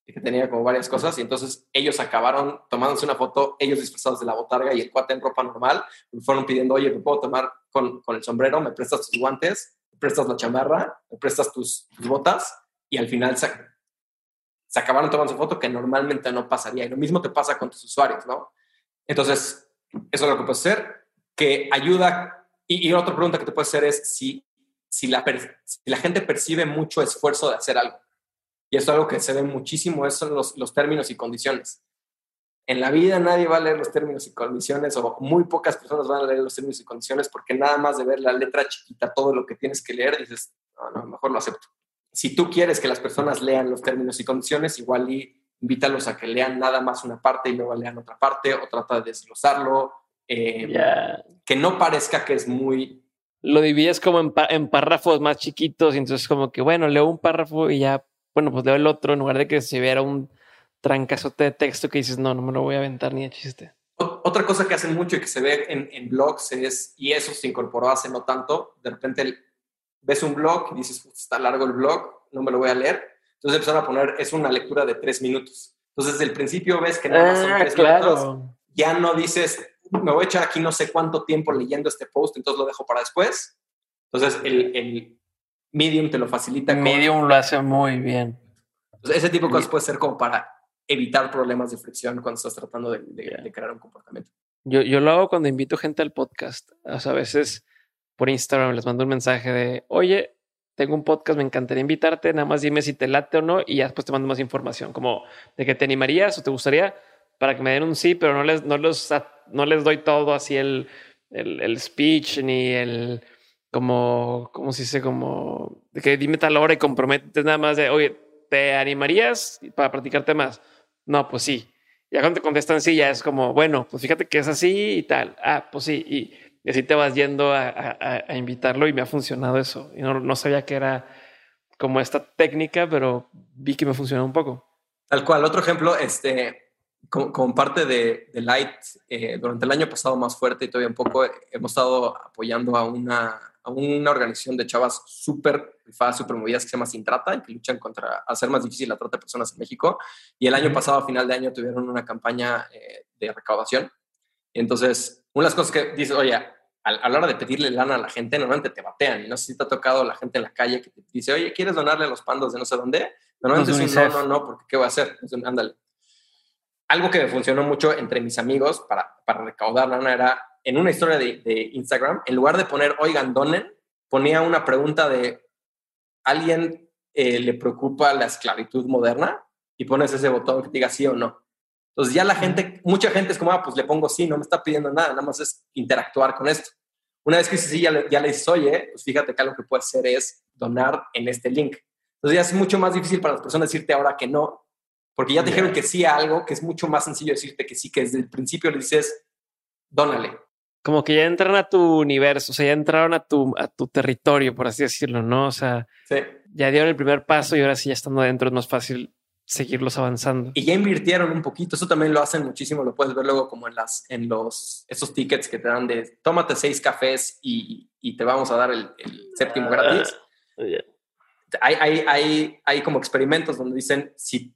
que tenía como varias cosas y entonces ellos acabaron tomándose una foto, ellos disfrazados de la botarga y el cuate en ropa normal, me fueron pidiendo, oye, ¿me puedo tomar con, con el sombrero? ¿Me prestas tus guantes? ¿Me prestas la chamarra? ¿Me prestas tus, tus botas? Y al final se, se acabaron tomando su foto que normalmente no pasaría. Y lo mismo te pasa con tus usuarios, ¿no? Entonces, eso es lo que puedes hacer, que ayuda. Y, otra pregunta que te puedes hacer es si, si, la, la gente percibe mucho esfuerzo de hacer algo. Y esto es algo que se ve muchísimo, son los, los términos y condiciones. En la vida nadie va a leer los términos y condiciones o muy pocas personas van a leer los términos y condiciones porque nada más de ver la letra chiquita, todo lo que tienes que leer, dices, no, no, mejor lo acepto si tú quieres que las personas lean los términos y condiciones, igual y invítalos a que lean nada más una parte y luego lean otra parte o trata de desglosarlo. Eh, que no parezca que es muy... Lo divides como en, párrafos más chiquitos y entonces como que, bueno, leo un párrafo y ya, bueno, pues leo el otro en lugar de que se viera un trancazote de texto que dices, no, no me lo voy a aventar ni de chiste. Otra cosa que hacen mucho y que se ve en, en blogs es, y eso se incorporó hace no tanto, de repente el, ves un blog y dices, está largo el blog, no me lo voy a leer. Entonces empezaron a poner, es una lectura de tres minutos. Entonces, desde el principio ves que nada más son ah, tres minutos. Ya no dices, me voy a echar aquí no sé cuánto tiempo leyendo este post, entonces lo dejo para después. Entonces el, el Medium te lo facilita. Medium lo hace muy bien. ese tipo de cosas puede ser como para evitar problemas de fricción cuando estás tratando de, de, crear un comportamiento. Yo, yo, lo hago cuando invito gente al podcast. O sea, a veces por Instagram les mando un mensaje de, oye, tengo un podcast, me encantaría invitarte, nada más dime si te late o no y ya después te mando más información, como de que te animarías o te gustaría para que me den un sí, pero no les, no los, no les doy todo así el, el, el speech ni el, como, como se dice, como de que dime tal hora y comprometes nada más de, oye, ¿te animarías para practicarte más? No, pues sí. Ya cuando te contestan sí, ya es como, bueno, pues fíjate que es así y tal. Ah, pues sí. Y, así te vas yendo a, a, invitarlo y me ha funcionado eso. Y no, no sabía que era como esta técnica, pero vi que me funcionó un poco. Tal cual. Otro ejemplo, este, como, parte de, de Light, eh, durante el año pasado más fuerte y todavía un poco, hemos estado apoyando a una, a una organización de chavas súper rifadas, súper movidas que se llama Sin Trata y que luchan contra hacer más difícil la trata de personas en México. Y el año pasado, a final de año, tuvieron una campaña eh, de recaudación. Entonces, una de las cosas que dices, oye, a, la hora de pedirle lana a la gente, normalmente te batean. Y no sé si te ha tocado la gente en la calle que te dice, oye, ¿quieres donarle a los pandos de no sé dónde? Normalmente es un no, no, no, porque ¿qué voy a hacer? ándale algo que me funcionó mucho entre mis amigos para, para recaudar lana era en una historia de, Instagram, en lugar de poner, oigan, donen, ponía una pregunta de, ¿alguien eh, le preocupa la esclavitud moderna? Y pones ese botón que diga sí o no. Entonces ya la gente, mucha gente es como, ah, pues le pongo sí, no me está pidiendo nada, nada más es interactuar con esto. Una vez que sí, ya le, ya le dices, oye, pues fíjate que algo que puede hacer es donar en este link. Entonces ya es mucho más difícil para las personas decirte ahora que no, porque ya te dijeron que sí a algo que es mucho más sencillo decirte que sí, que desde el principio le dices, dónale. Como que ya entran a tu universo, o sea, ya entraron a tu, a tu territorio, por así decirlo, ¿no? O sea, ya dieron el primer paso y ahora sí ya estando adentro es más fácil seguirlos avanzando. Y ya invirtieron un poquito, eso también lo hacen muchísimo, lo puedes ver luego como en las, en los, esos tickets que te dan de tómate seis cafés y, y te vamos a dar el, séptimo gratis. Ah, hay, hay, hay, hay como experimentos donde dicen, si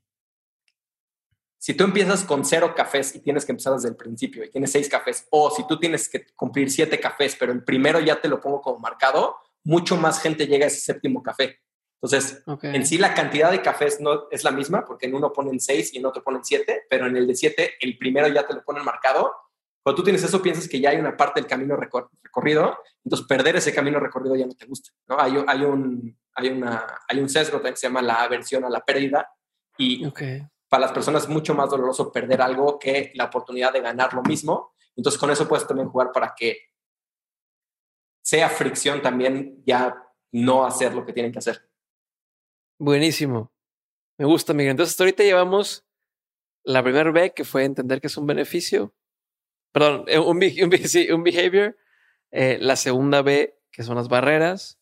si tú empiezas con cero cafés y tienes que empezar desde el principio y tienes seis cafés, o si tú tienes que cumplir siete cafés, pero el primero ya te lo pongo como marcado, mucho más gente llega a ese séptimo café. Entonces, en sí la cantidad de cafés no es la misma, porque en uno ponen seis y en otro ponen siete, pero en el de siete, el primero ya te lo ponen marcado. Cuando tú tienes eso, piensas que ya hay una parte del camino recorrido, entonces perder ese camino recorrido ya no te gusta. ¿no? Hay, hay, un, hay, una, hay un sesgo que se llama la aversión a la pérdida y para las personas es mucho más doloroso perder algo que la oportunidad de ganar lo mismo. Entonces con eso puedes también jugar para que sea fricción también ya no hacer lo que tienen que hacer. Buenísimo. Me gusta, Miguel. Entonces hasta ahorita llevamos la primera B, que fue entender que es un beneficio. Perdón, eh, un, un, behavior. Eh, la segunda B, que son las barreras.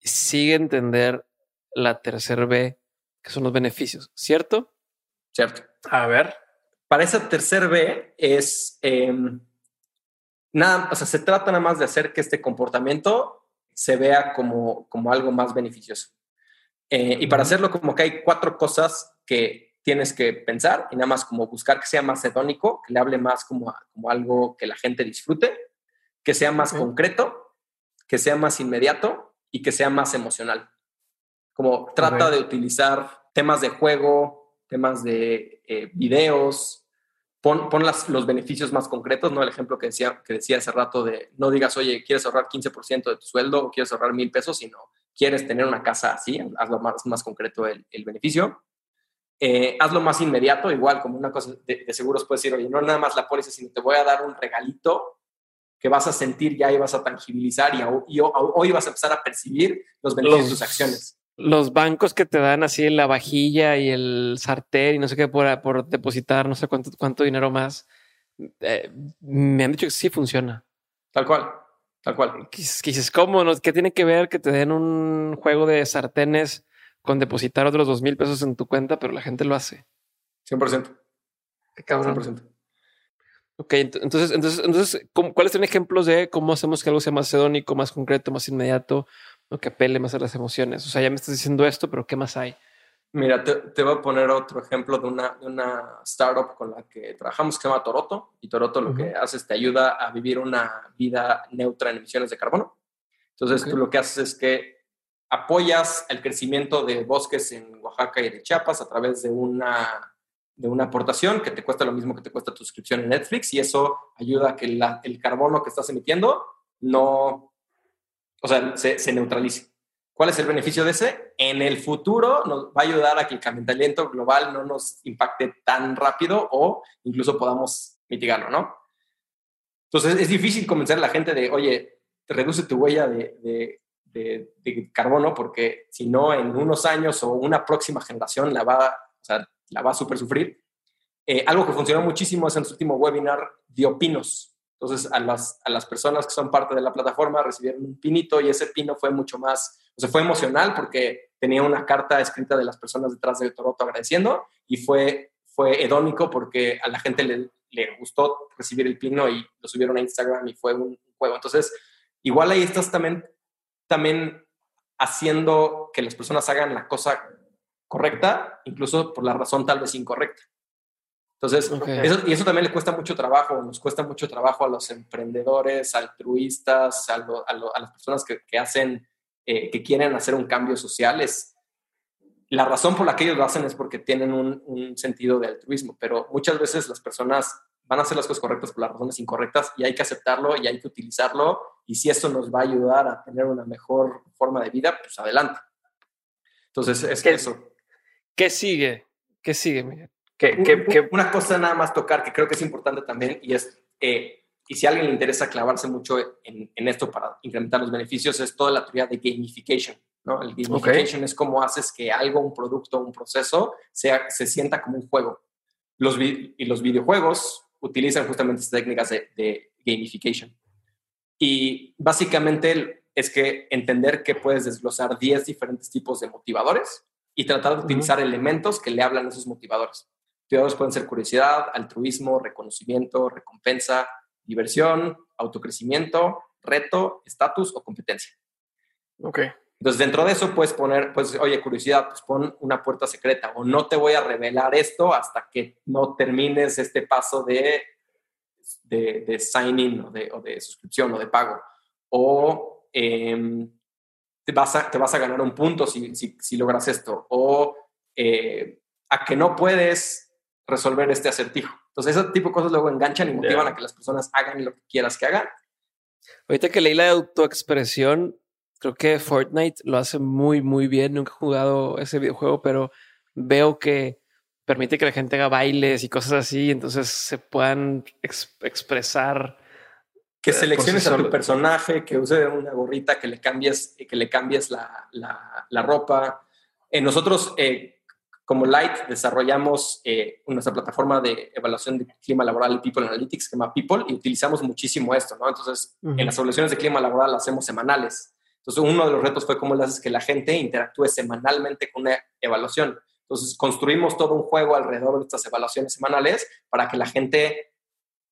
Sigue entender la tercera B, que son los beneficios, ¿cierto? ¿cierto? A ver. Para esa tercer B es em, nada, o sea, se trata nada más de hacer que este comportamiento se vea como, como algo más beneficioso. Eh, y para hacerlo, como que hay cuatro cosas que tienes que pensar y nada más como buscar que sea más hedónico, que le hable más como, como algo que la gente disfrute, que sea más concreto, que sea más inmediato y que sea más emocional. Como trata de utilizar temas de juego, temas de eh, videos, pon, pon las, los beneficios más concretos, ¿no? El ejemplo que decía, que decía hace rato de no digas, oye, quieres ahorrar 15% de tu sueldo o quieres ahorrar mil pesos, sino quieres tener una casa así, hazlo más, más concreto el, el beneficio. Eh, hazlo más inmediato, igual como una cosa de, seguros puedes decir, oye, no nada más la póliza, sino te voy a dar un regalito que vas a sentir ya y vas a tangibilizar y, y hoy vas a empezar a percibir los beneficios de tus acciones los bancos que te dan así la vajilla y el sartén y no sé qué por, por depositar no sé cuánto, cuánto dinero más, eh, me han dicho que sí funciona. Tal cual, tal cual. Que dices, ¿cómo? No? ¿Qué tiene que ver que te den un juego de sartenes con depositar otros dos mil pesos en tu cuenta, pero la gente lo hace? 100%. Qué cabrón. 100%. Ok, entonces, entonces, entonces, ¿cuáles son ejemplos de cómo hacemos que algo sea más sedónico, más concreto, más inmediato, que apele más a las emociones. O sea, ya me estás diciendo esto, pero ¿qué más hay? Mira, te, voy a poner otro ejemplo de una, de una startup con la que trabajamos que se llama Toroto. Y Toroto lo que hace es te ayuda a vivir una vida neutra en emisiones de carbono. Entonces, tú lo que haces es que apoyas el crecimiento de bosques en Oaxaca y de Chiapas a través de una, de una aportación que te cuesta lo mismo que te cuesta tu suscripción en Netflix y eso ayuda a que el carbono que estás emitiendo no, o sea, se, se neutralice. ¿Cuál es el beneficio de ese? En el futuro nos va a ayudar a que el calentamiento global no nos impacte tan rápido o incluso podamos mitigarlo, ¿no? Entonces es difícil convencer a la gente de, oye, reduce tu huella de, carbono porque si no, en unos años o una próxima generación la va, o sea, la va a super sufrir. Eh, algo que funcionó muchísimo es en su último webinar dio pinos. Entonces, a las, a las personas que son parte de la plataforma recibieron un pinito y ese pino fue mucho más o sea, fue emocional porque tenía una carta escrita de las personas detrás de Toroto agradeciendo y fue, fue hedónico porque a la gente le, le gustó recibir el pino y lo subieron a Instagram y fue un juego. Entonces, igual ahí estás también, también haciendo que las personas hagan la cosa correcta, incluso por la razón tal vez incorrecta. Entonces, eso, y eso también le cuesta mucho trabajo, nos cuesta mucho trabajo a los emprendedores, altruistas, a, a, las personas que, que hacen eh, que quieren hacer un cambio social es la razón por la que ellos lo hacen es porque tienen un, sentido de altruismo, pero muchas veces las personas van a hacer las cosas correctas por las razones incorrectas y hay que aceptarlo y hay que utilizarlo y si eso nos va a ayudar a tener una mejor forma de vida, pues adelante. Entonces, es que eso. ¿Qué sigue? ¿Qué sigue, Miguel? Una cosa nada más tocar que creo que es importante también y es eh, y si a alguien le interesa clavarse mucho en, esto para incrementar los beneficios, es toda la teoría de gamification. ¿no? El gamification es cómo haces que algo, un producto, un proceso, sea, se sienta como un juego. Los y los videojuegos utilizan justamente estas técnicas de, gamification. Y básicamente es que entender que puedes desglosar 10 diferentes tipos de motivadores y tratar de utilizar elementos que le hablan a esos motivadores. Motivadores pueden ser curiosidad, altruismo, reconocimiento, recompensa, diversión, autocrecimiento, reto, estatus o competencia. Ok. Entonces, dentro de eso puedes poner, pues, oye, curiosidad, pues pon una puerta secreta o no te voy a revelar esto hasta que no termines este paso de, de, de sign-in o de, o de, suscripción o de pago. O em, te, vas a, te vas a ganar un punto si, si, si logras esto. O eh, a que no puedes resolver este acertijo. Entonces, ese tipo de cosas luego enganchan y motivan a que las personas hagan lo que quieras que hagan. Ahorita que leí la autoexpresión, creo que Fortnite lo hace muy, muy bien. Nunca he jugado ese videojuego, pero veo que permite que la gente haga bailes y cosas así, entonces se puedan expresar. Que eh, selecciones a tu personaje, que use una gorrita, que le cambies, que le cambies la, la, ropa. Eh, nosotros eh, como Light desarrollamos eh, nuestra plataforma de evaluación de clima laboral y People Analytics, que se llama People, y utilizamos muchísimo esto, ¿no? Entonces, en las evaluaciones de clima laboral las hacemos semanales. Entonces, uno de los retos fue cómo le haces que la gente interactúe semanalmente con una evaluación. Entonces, construimos todo un juego alrededor de estas evaluaciones semanales para que la gente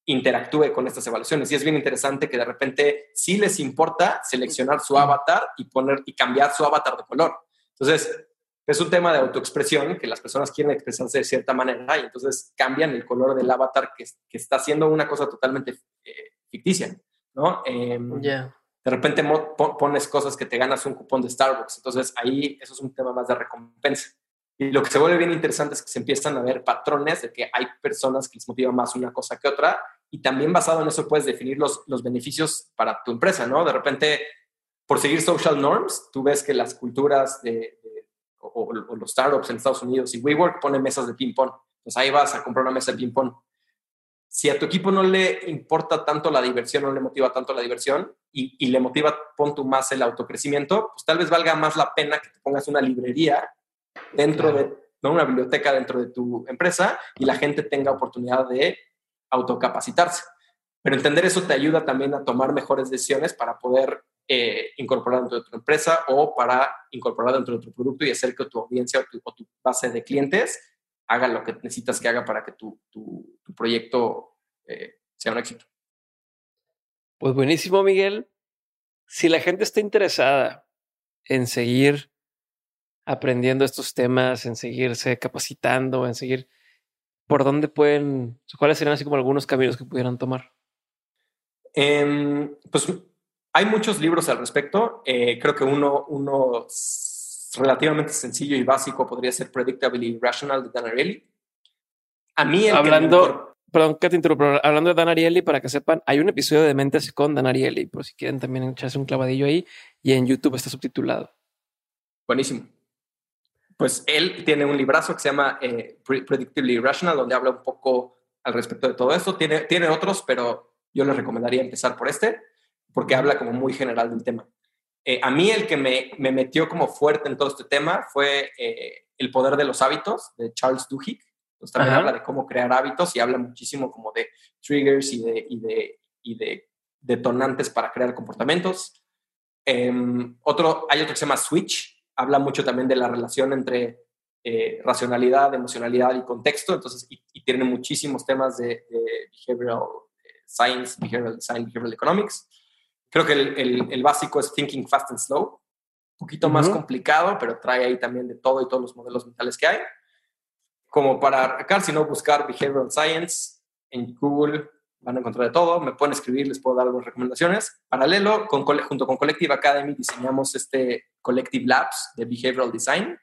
interactúe con estas evaluaciones. Y es bien interesante que de repente sí les importa seleccionar su avatar y poner y cambiar su avatar de color. Entonces, es un tema de autoexpresión, que las personas quieren expresarse de cierta manera y entonces cambian el color del avatar que, que está haciendo una cosa totalmente eh, ficticia, ¿no? Em, de repente pones cosas que te ganas un cupón de Starbucks, entonces ahí eso es un tema más de recompensa. Y lo que se vuelve bien interesante es que se empiezan a ver patrones de que hay personas que les motiva más una cosa que otra y también basado en eso puedes definir los, los beneficios para tu empresa, ¿no? De repente, por seguir social norms, tú ves que las culturas de, o, los startups en Estados Unidos y WeWork pone mesas de ping-pong. Pues ahí vas a comprar una mesa de ping-pong. Si a tu equipo no le importa tanto la diversión, no le motiva tanto la diversión y, le motiva, pon tú más el autocrecimiento, pues tal vez valga más la pena que te pongas una librería dentro de, ¿no? una biblioteca dentro de tu empresa y la gente tenga oportunidad de autocapacitarse. Pero entender eso te ayuda también a tomar mejores decisiones para poder eh, incorporar dentro de tu empresa o para incorporar dentro de tu producto y hacer que tu audiencia o tu, base de clientes haga lo que necesitas que haga para que tu, tu, proyecto eh, sea un éxito. Pues buenísimo, Miguel. Si la gente está interesada en seguir aprendiendo estos temas, en seguirse capacitando, en seguir por dónde pueden, cuáles serían así como algunos caminos que pudieran tomar? Em, pues hay muchos libros al respecto. Eh, creo que uno, uno relativamente sencillo y básico podría ser Predictably Rational de Dan Ariely. A mí el Hablando, perdón que te interrumpa, hablando de Dan Ariely, para que sepan, hay un episodio de Mentes con Dan Ariely, por si quieren también echarse un clavadillo ahí, y en YouTube está subtitulado. Buenísimo. Pues él tiene un librazo que se llama eh, Predictably Rational, donde habla un poco al respecto de todo esto. Tiene, tiene otros, pero yo les recomendaría empezar por este, porque habla como muy general del tema. Eh, a mí el que me, me, metió como fuerte en todo este tema fue eh, El poder de los hábitos de Charles Duhigg. Entonces también habla de cómo crear hábitos y habla muchísimo como de triggers y de, y de, y de detonantes para crear comportamientos. Em, otro, hay otro que se llama Switch, habla mucho también de la relación entre eh, racionalidad, emocionalidad y contexto, entonces, y, tiene muchísimos temas de, behavioral science, behavioral design, behavioral economics. Creo que el, el, básico es Thinking Fast and Slow, un poquito más complicado, pero trae ahí también de todo y todos los modelos mentales que hay como para arrancar, sino buscar Behavioral Science en Google, van a encontrar de todo, me pueden escribir, les puedo dar algunas recomendaciones. Paralelo, con, junto con Collective Academy diseñamos este Collective Labs de Behavioral Design.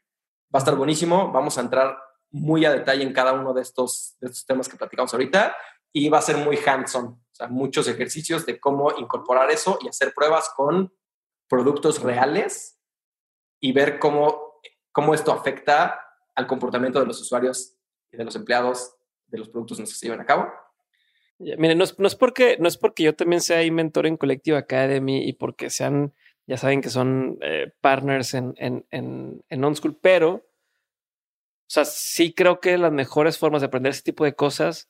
Va a estar buenísimo, vamos a entrar muy a detalle en cada uno de estos, de estos temas que platicamos ahorita y va a ser muy hands-on, o sea, muchos ejercicios de cómo incorporar eso y hacer pruebas con productos reales y ver cómo, cómo esto afecta al comportamiento de los usuarios y de los empleados de los productos que se llevan a cabo. miren, no es, porque, no es porque yo también sea mentor en Collective Academy y porque sean, ya saben que son eh, partners en, en, en, en OnSchool, pero, o sea, sí creo que las mejores formas de aprender ese tipo de cosas,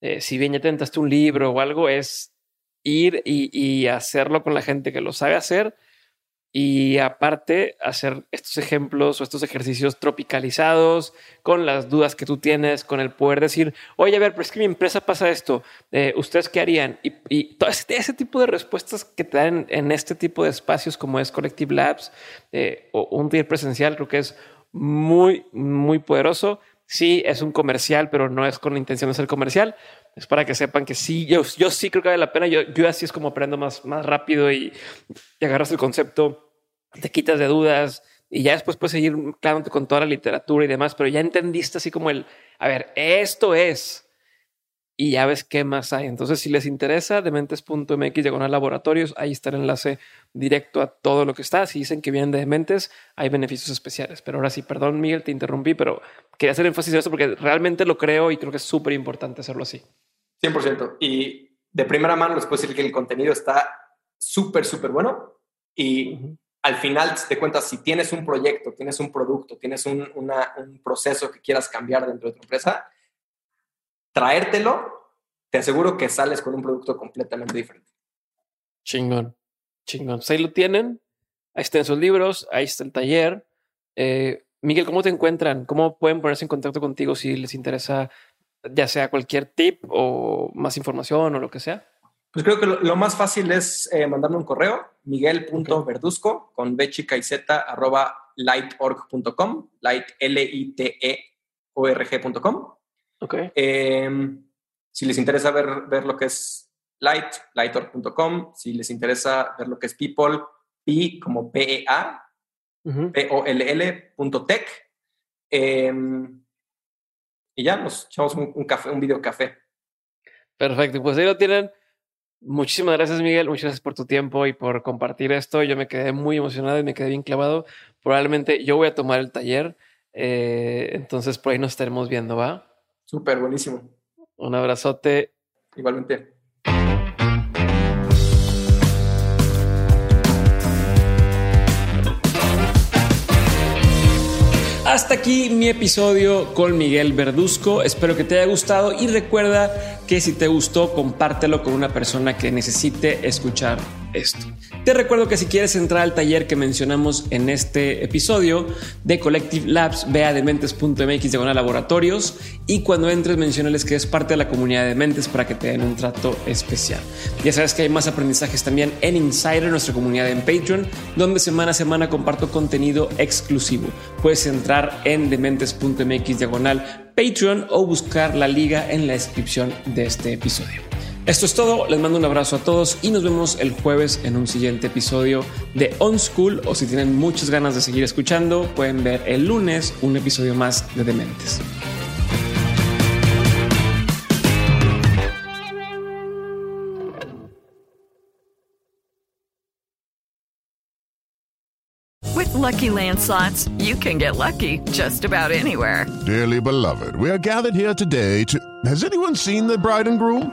eh, si bien ya tentaste un libro o algo, es ir y, y hacerlo con la gente que lo sabe hacer y aparte hacer estos ejemplos o estos ejercicios tropicalizados con las dudas que tú tienes, con el poder decir, oye, a ver, pero es que mi empresa pasa esto, eh, ¿ustedes qué harían? Y, todo ese, tipo de respuestas que te dan en este tipo de espacios como es Collective Labs eh, o un día presencial, creo que es muy, muy poderoso. Sí, es un comercial, pero no es con la intención de ser comercial. Es para que sepan que sí, yo, yo sí creo que vale la pena. Yo, yo así es como aprendo más, más rápido y, y agarras el concepto te quitas de dudas y ya después puedes seguir claramente con toda la literatura y demás, pero ya entendiste así como el, a ver, esto es, y ya ves qué más hay. Entonces, si les interesa, dementes.mx diagonal laboratorios, ahí está el enlace directo a todo lo que está. Si dicen que vienen de Dementes, hay beneficios especiales. Pero ahora sí, perdón, Miguel, te interrumpí, pero quería hacer énfasis en esto porque realmente lo creo y creo que es súper importante hacerlo así. 100%. Y de primera mano les puedo decir que el contenido está súper, súper bueno y al final te cuentas, si tienes un proyecto, tienes un producto, tienes un, proceso que quieras cambiar dentro de tu empresa, traértelo, te aseguro que sales con un producto completamente diferente. Chingón, chingón. Pues ahí lo tienen, ahí están sus libros, ahí está el taller. Eh, Miguel, ¿cómo te encuentran? ¿Cómo pueden ponerse en contacto contigo si les interesa ya sea cualquier tip o más información o lo que sea? Pues creo que lo, más fácil es eh, mandarme un correo, miguel.verduzco con b chica y z arroba lightorg.com, light l Okay. Em, si les interesa ver, ver lo que es light, lightorg.com. Si les interesa ver lo que es people, p como p e a, p o l l.tech. Em, y ya nos echamos un, un, café, un video café. Perfecto, pues ahí lo tienen. Muchísimas gracias, Miguel. Muchas gracias por tu tiempo y por compartir esto. Yo me quedé muy emocionado y me quedé bien clavado. Probablemente yo voy a tomar el taller. Eh, entonces, por ahí nos estaremos viendo, ¿va? Súper, buenísimo. Un abrazote. Igualmente. Hasta aquí mi episodio con Miguel Verduzco. Espero que te haya gustado y recuerda que si te gustó, compártelo con una persona que necesite escuchar esto. Te recuerdo que si quieres entrar al taller que mencionamos en este episodio de Collective Labs, ve a dementes.mx diagonal laboratorios y cuando entres mencionales que es parte de la comunidad de Dementes para que te den un trato especial. Ya sabes que hay más aprendizajes también en Insider, nuestra comunidad en Patreon, donde semana a semana comparto contenido exclusivo. Puedes entrar en dementes.mx diagonal Patreon o buscar la liga en la descripción de este episodio. Esto es todo, les mando un abrazo a todos y nos vemos el jueves en un siguiente episodio de On School o si tienen muchas ganas de seguir escuchando pueden ver el lunes un episodio más de Dementes. With lucky landslots, you can get lucky just about anywhere. Dearly beloved, we are gathered here today to. Has anyone seen the bride and groom?